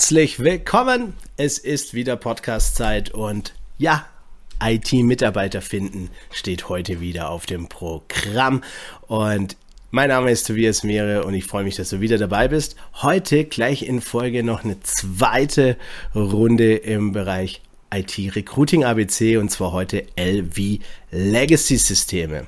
Herzlich willkommen. Es ist wieder Podcast-Zeit und ja, IT-Mitarbeiter finden steht heute wieder auf dem Programm. Und mein Name ist Tobias Meere und ich freue mich, dass du wieder dabei bist. Heute gleich in Folge noch eine zweite Runde im Bereich IT Recruiting ABC und zwar heute LV Legacy Systeme.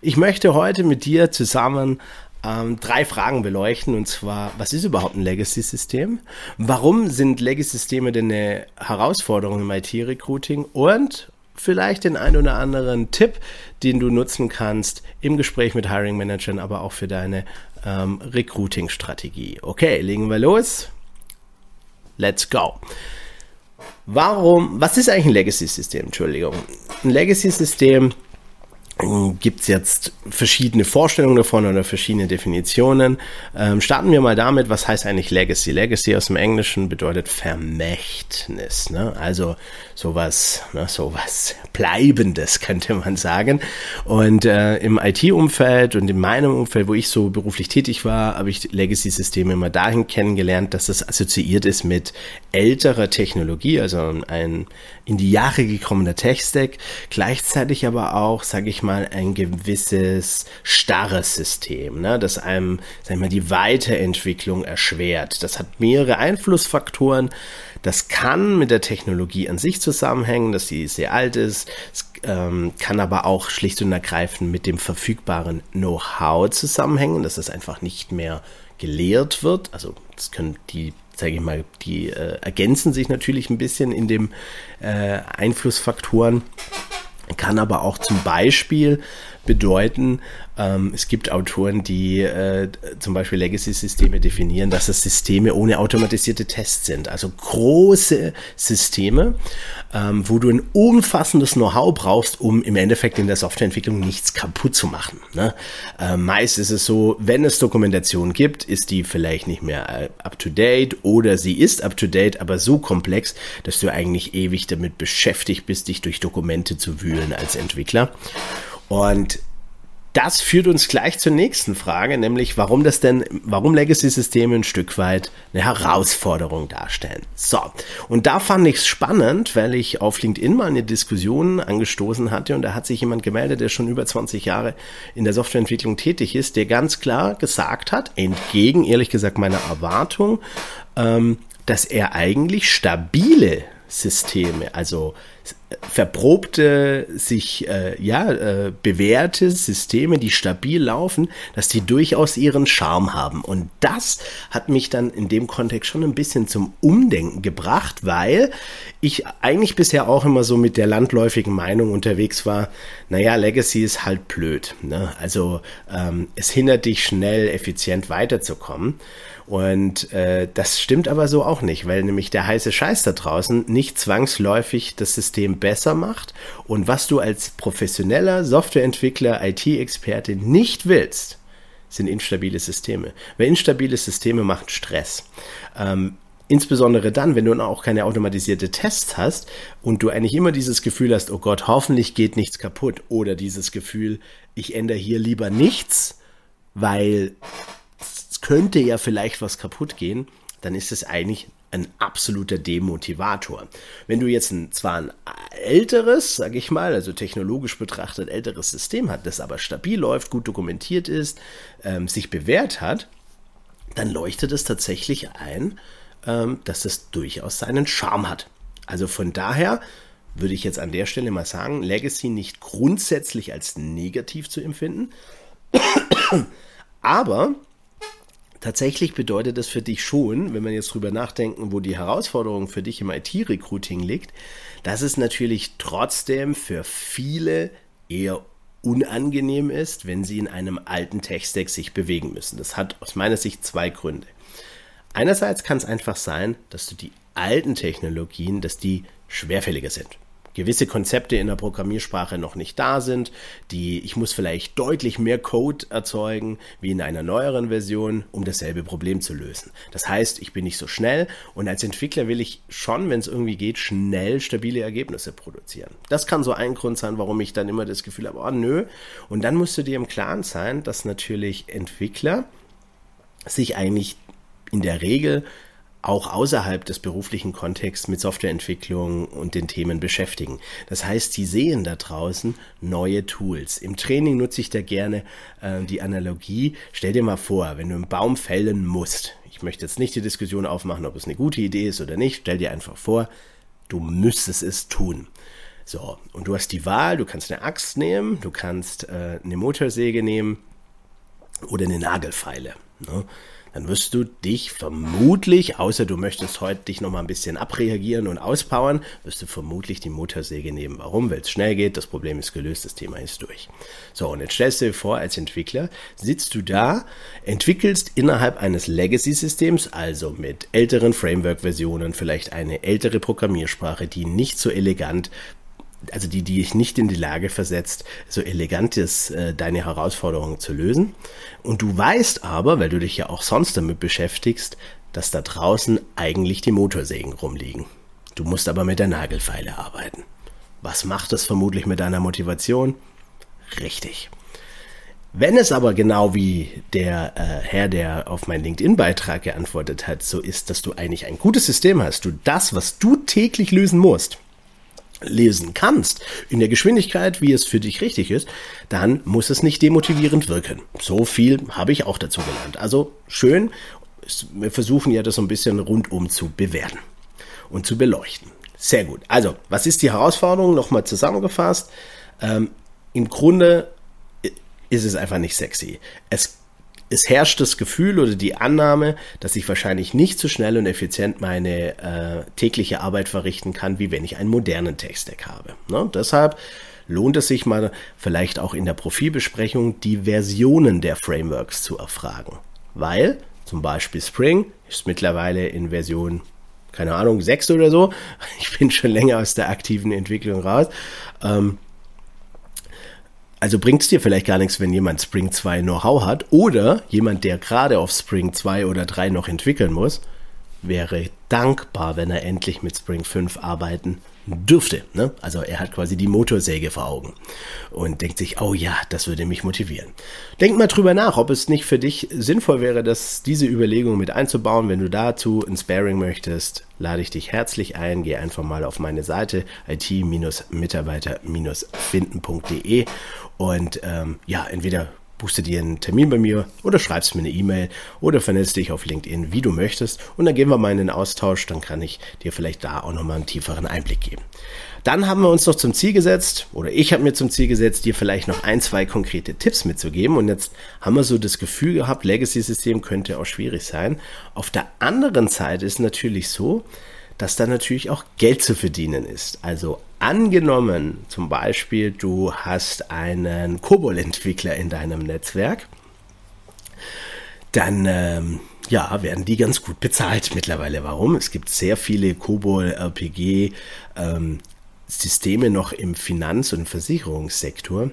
Ich möchte heute mit dir zusammen ähm, drei Fragen beleuchten. Und zwar, was ist überhaupt ein Legacy-System? Warum sind Legacy-Systeme denn eine Herausforderung im IT-Recruiting? Und vielleicht den ein oder anderen Tipp, den du nutzen kannst im Gespräch mit Hiring Managern, aber auch für deine ähm, Recruiting-Strategie. Okay, legen wir los. Let's go. Warum, was ist eigentlich ein Legacy-System? Entschuldigung. Ein Legacy-System gibt es jetzt verschiedene Vorstellungen davon oder verschiedene Definitionen. Ähm, starten wir mal damit, was heißt eigentlich Legacy? Legacy aus dem Englischen bedeutet Vermächtnis, ne? also sowas, ne, sowas Bleibendes könnte man sagen. Und äh, im IT-Umfeld und in meinem Umfeld, wo ich so beruflich tätig war, habe ich Legacy-Systeme immer dahin kennengelernt, dass das assoziiert ist mit älterer Technologie, also ein in die Jahre gekommener Tech-Stack, gleichzeitig aber auch, sage ich mal, ein gewisses starres System, ne, das einem, sag ich mal, die Weiterentwicklung erschwert. Das hat mehrere Einflussfaktoren. Das kann mit der Technologie an sich zusammenhängen, dass sie sehr alt ist. Es ähm, kann aber auch schlicht und ergreifend mit dem verfügbaren Know-how zusammenhängen, dass es einfach nicht mehr gelehrt wird. Also das können die sage ich mal, die äh, ergänzen sich natürlich ein bisschen in dem äh, Einflussfaktoren. Kann aber auch zum Beispiel bedeuten, ähm, es gibt Autoren, die äh, zum Beispiel Legacy-Systeme definieren, dass es Systeme ohne automatisierte Tests sind. Also große Systeme, ähm, wo du ein umfassendes Know-how brauchst, um im Endeffekt in der Softwareentwicklung nichts kaputt zu machen. Ne? Äh, meist ist es so, wenn es Dokumentation gibt, ist die vielleicht nicht mehr äh, up-to-date oder sie ist up-to-date, aber so komplex, dass du eigentlich ewig damit beschäftigt bist, dich durch Dokumente zu wühlen als Entwickler. Und das führt uns gleich zur nächsten Frage, nämlich warum das denn, warum Legacy-Systeme ein Stück weit eine Herausforderung darstellen. So, und da fand ich es spannend, weil ich auf LinkedIn mal eine Diskussion angestoßen hatte und da hat sich jemand gemeldet, der schon über 20 Jahre in der Softwareentwicklung tätig ist, der ganz klar gesagt hat, entgegen ehrlich gesagt meiner Erwartung, ähm, dass er eigentlich stabile Systeme, also verprobte, sich äh, ja äh, bewährte Systeme, die stabil laufen, dass die durchaus ihren Charme haben. Und das hat mich dann in dem Kontext schon ein bisschen zum Umdenken gebracht, weil ich eigentlich bisher auch immer so mit der landläufigen Meinung unterwegs war, naja, Legacy ist halt blöd. Ne? Also ähm, es hindert dich schnell, effizient weiterzukommen. Und äh, das stimmt aber so auch nicht, weil nämlich der heiße Scheiß da draußen nicht zwangsläufig das System besser macht. Und was du als professioneller Softwareentwickler, IT-Experte nicht willst, sind instabile Systeme. Weil instabile Systeme machen Stress. Ähm, Insbesondere dann, wenn du auch keine automatisierte Tests hast und du eigentlich immer dieses Gefühl hast, oh Gott, hoffentlich geht nichts kaputt. Oder dieses Gefühl, ich ändere hier lieber nichts, weil könnte ja vielleicht was kaputt gehen, dann ist es eigentlich ein absoluter Demotivator. Wenn du jetzt ein, zwar ein älteres, sag ich mal, also technologisch betrachtet älteres System hat, das aber stabil läuft, gut dokumentiert ist, ähm, sich bewährt hat, dann leuchtet es tatsächlich ein, ähm, dass es durchaus seinen Charme hat. Also von daher würde ich jetzt an der Stelle mal sagen, Legacy nicht grundsätzlich als negativ zu empfinden, aber Tatsächlich bedeutet das für dich schon, wenn man jetzt drüber nachdenken, wo die Herausforderung für dich im IT-Recruiting liegt, dass es natürlich trotzdem für viele eher unangenehm ist, wenn sie in einem alten Tech-Stack sich bewegen müssen. Das hat aus meiner Sicht zwei Gründe. Einerseits kann es einfach sein, dass du die alten Technologien, dass die schwerfälliger sind gewisse Konzepte in der Programmiersprache noch nicht da sind, die ich muss vielleicht deutlich mehr Code erzeugen wie in einer neueren Version, um dasselbe Problem zu lösen. Das heißt, ich bin nicht so schnell und als Entwickler will ich schon, wenn es irgendwie geht, schnell stabile Ergebnisse produzieren. Das kann so ein Grund sein, warum ich dann immer das Gefühl habe, oh nö. Und dann musst du dir im Klaren sein, dass natürlich Entwickler sich eigentlich in der Regel auch außerhalb des beruflichen Kontexts mit Softwareentwicklung und den Themen beschäftigen. Das heißt, die sehen da draußen neue Tools. Im Training nutze ich da gerne äh, die Analogie. Stell dir mal vor, wenn du einen Baum fällen musst. Ich möchte jetzt nicht die Diskussion aufmachen, ob es eine gute Idee ist oder nicht. Stell dir einfach vor, du müsstest es tun. So, und du hast die Wahl, du kannst eine Axt nehmen, du kannst äh, eine Motorsäge nehmen oder eine Nagelfeile. Ne? Dann wirst du dich vermutlich, außer du möchtest heute dich nochmal ein bisschen abreagieren und auspowern, wirst du vermutlich die Motorsäge nehmen. Warum? Weil es schnell geht, das Problem ist gelöst, das Thema ist durch. So, und jetzt stellst du dir vor, als Entwickler sitzt du da, entwickelst innerhalb eines Legacy-Systems, also mit älteren Framework-Versionen, vielleicht eine ältere Programmiersprache, die nicht so elegant also die, die dich nicht in die Lage versetzt, so elegantes äh, deine Herausforderungen zu lösen. Und du weißt aber, weil du dich ja auch sonst damit beschäftigst, dass da draußen eigentlich die Motorsägen rumliegen. Du musst aber mit der Nagelfeile arbeiten. Was macht das vermutlich mit deiner Motivation? Richtig. Wenn es aber genau wie der äh, Herr, der auf meinen LinkedIn-Beitrag geantwortet hat, so ist, dass du eigentlich ein gutes System hast, du das, was du täglich lösen musst, lesen kannst, in der Geschwindigkeit, wie es für dich richtig ist, dann muss es nicht demotivierend wirken. So viel habe ich auch dazu gelernt. Also schön, wir versuchen ja das so ein bisschen rundum zu bewerten und zu beleuchten. Sehr gut. Also, was ist die Herausforderung? Nochmal zusammengefasst. Ähm, Im Grunde ist es einfach nicht sexy. Es es herrscht das Gefühl oder die Annahme, dass ich wahrscheinlich nicht so schnell und effizient meine äh, tägliche Arbeit verrichten kann, wie wenn ich einen modernen Tech-Stack habe. Ne? Deshalb lohnt es sich mal vielleicht auch in der Profilbesprechung die Versionen der Frameworks zu erfragen. Weil zum Beispiel Spring ist mittlerweile in Version, keine Ahnung, 6 oder so. Ich bin schon länger aus der aktiven Entwicklung raus. Ähm, also bringt es dir vielleicht gar nichts, wenn jemand Spring 2 Know-how hat oder jemand, der gerade auf Spring 2 oder 3 noch entwickeln muss, wäre dankbar, wenn er endlich mit Spring 5 arbeiten dürfte. Ne? Also er hat quasi die Motorsäge vor Augen und denkt sich, oh ja, das würde mich motivieren. Denk mal drüber nach, ob es nicht für dich sinnvoll wäre, dass diese Überlegung mit einzubauen. Wenn du dazu ein Sparing möchtest, lade ich dich herzlich ein. Geh einfach mal auf meine Seite it-mitarbeiter-finden.de und ähm, ja, entweder buchst du dir einen Termin bei mir oder schreibst mir eine E-Mail oder vernetzt dich auf LinkedIn, wie du möchtest. Und dann gehen wir mal in den Austausch, dann kann ich dir vielleicht da auch nochmal einen tieferen Einblick geben. Dann haben wir uns noch zum Ziel gesetzt, oder ich habe mir zum Ziel gesetzt, dir vielleicht noch ein, zwei konkrete Tipps mitzugeben. Und jetzt haben wir so das Gefühl gehabt, Legacy-System könnte auch schwierig sein. Auf der anderen Seite ist natürlich so, dass da natürlich auch Geld zu verdienen ist. Also angenommen, zum Beispiel, du hast einen COBOL-Entwickler in deinem Netzwerk, dann ähm, ja, werden die ganz gut bezahlt mittlerweile. Warum? Es gibt sehr viele COBOL-RPG ähm, Systeme noch im Finanz- und Versicherungssektor,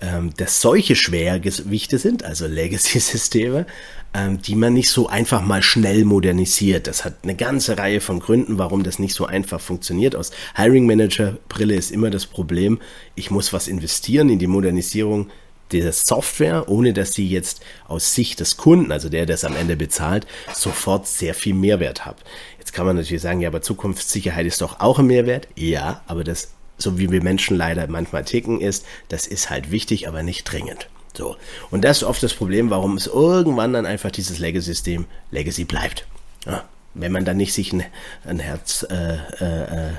ähm, dass solche Schwergewichte sind, also Legacy-Systeme, ähm, die man nicht so einfach mal schnell modernisiert. Das hat eine ganze Reihe von Gründen, warum das nicht so einfach funktioniert. Aus Hiring Manager Brille ist immer das Problem, ich muss was investieren in die Modernisierung der Software, ohne dass sie jetzt aus Sicht des Kunden, also der, der es am Ende bezahlt, sofort sehr viel Mehrwert hat. Jetzt kann man natürlich sagen, ja, aber Zukunftssicherheit ist doch auch ein Mehrwert. Ja, aber das so wie wir Menschen leider manchmal ticken, ist, das ist halt wichtig, aber nicht dringend. So. Und das ist oft das Problem, warum es irgendwann dann einfach dieses Legacy-System Legacy bleibt. Ja, wenn man dann nicht sich ein, ein Herz, äh, äh, äh,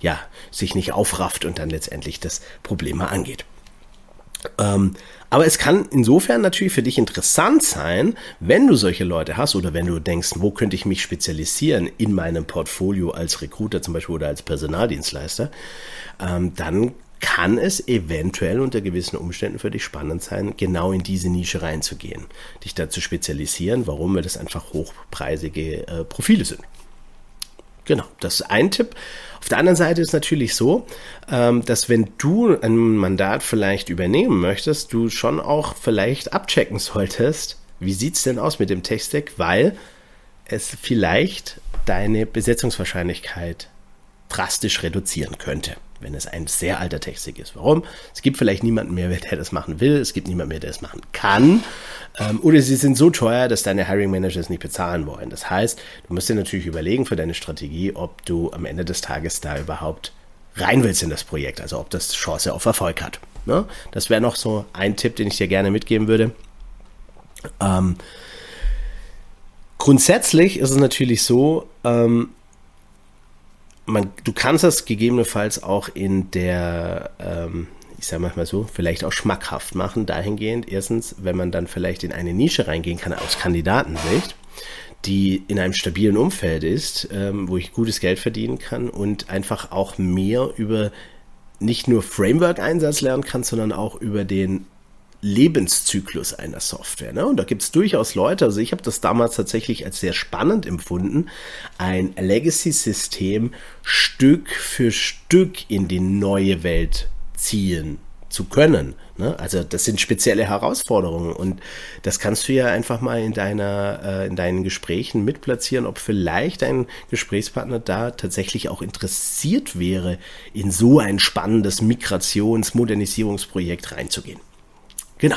ja, sich nicht aufrafft und dann letztendlich das Problem mal angeht. Ähm, aber es kann insofern natürlich für dich interessant sein, wenn du solche Leute hast oder wenn du denkst, wo könnte ich mich spezialisieren in meinem Portfolio als Recruiter zum Beispiel oder als Personaldienstleister, ähm, dann kann es eventuell unter gewissen Umständen für dich spannend sein, genau in diese Nische reinzugehen, dich da zu spezialisieren. Warum? Weil das einfach hochpreisige äh, Profile sind. Genau, das ist ein Tipp. Auf der anderen Seite ist natürlich so, ähm, dass wenn du ein Mandat vielleicht übernehmen möchtest, du schon auch vielleicht abchecken solltest, wie sieht es denn aus mit dem Tech-Stack, weil es vielleicht deine Besetzungswahrscheinlichkeit drastisch reduzieren könnte, wenn es ein sehr alter Textweg ist. Warum? Es gibt vielleicht niemanden mehr, der das machen will, es gibt niemanden mehr, der das machen kann. Ähm, oder sie sind so teuer, dass deine Hiring Manager es nicht bezahlen wollen. Das heißt, du musst dir natürlich überlegen für deine Strategie, ob du am Ende des Tages da überhaupt rein willst in das Projekt, also ob das Chance auf Erfolg hat. Ne? Das wäre noch so ein Tipp, den ich dir gerne mitgeben würde. Ähm, grundsätzlich ist es natürlich so, ähm, man, du kannst das gegebenenfalls auch in der, ähm, ich sage mal so, vielleicht auch schmackhaft machen, dahingehend. Erstens, wenn man dann vielleicht in eine Nische reingehen kann aus Kandidatensicht, die in einem stabilen Umfeld ist, ähm, wo ich gutes Geld verdienen kann und einfach auch mehr über nicht nur Framework-Einsatz lernen kann, sondern auch über den Lebenszyklus einer Software. Ne? Und da gibt es durchaus Leute, also ich habe das damals tatsächlich als sehr spannend empfunden, ein Legacy-System Stück für Stück in die neue Welt ziehen zu können. Ne? Also das sind spezielle Herausforderungen und das kannst du ja einfach mal in deiner äh, in deinen Gesprächen mitplatzieren, ob vielleicht dein Gesprächspartner da tatsächlich auch interessiert wäre, in so ein spannendes Migrations-, Modernisierungsprojekt reinzugehen. Genau.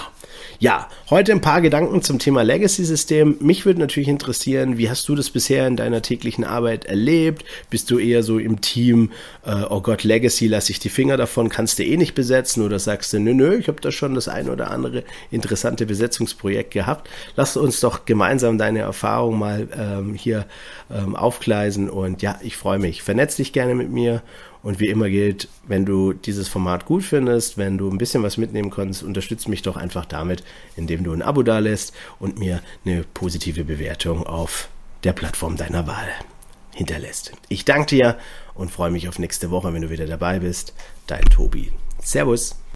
Ja, heute ein paar Gedanken zum Thema Legacy-System. Mich würde natürlich interessieren, wie hast du das bisher in deiner täglichen Arbeit erlebt? Bist du eher so im Team, äh, oh Gott, Legacy, lasse ich die Finger davon, kannst du eh nicht besetzen? Oder sagst du, nö, nö, ich habe da schon das ein oder andere interessante Besetzungsprojekt gehabt. Lass uns doch gemeinsam deine Erfahrung mal ähm, hier ähm, aufgleisen. Und ja, ich freue mich. Vernetz dich gerne mit mir und wie immer gilt, wenn du dieses Format gut findest, wenn du ein bisschen was mitnehmen kannst, unterstütze mich doch einfach damit, indem du ein Abo dalässt und mir eine positive Bewertung auf der Plattform deiner Wahl hinterlässt. Ich danke dir und freue mich auf nächste Woche, wenn du wieder dabei bist. Dein Tobi. Servus.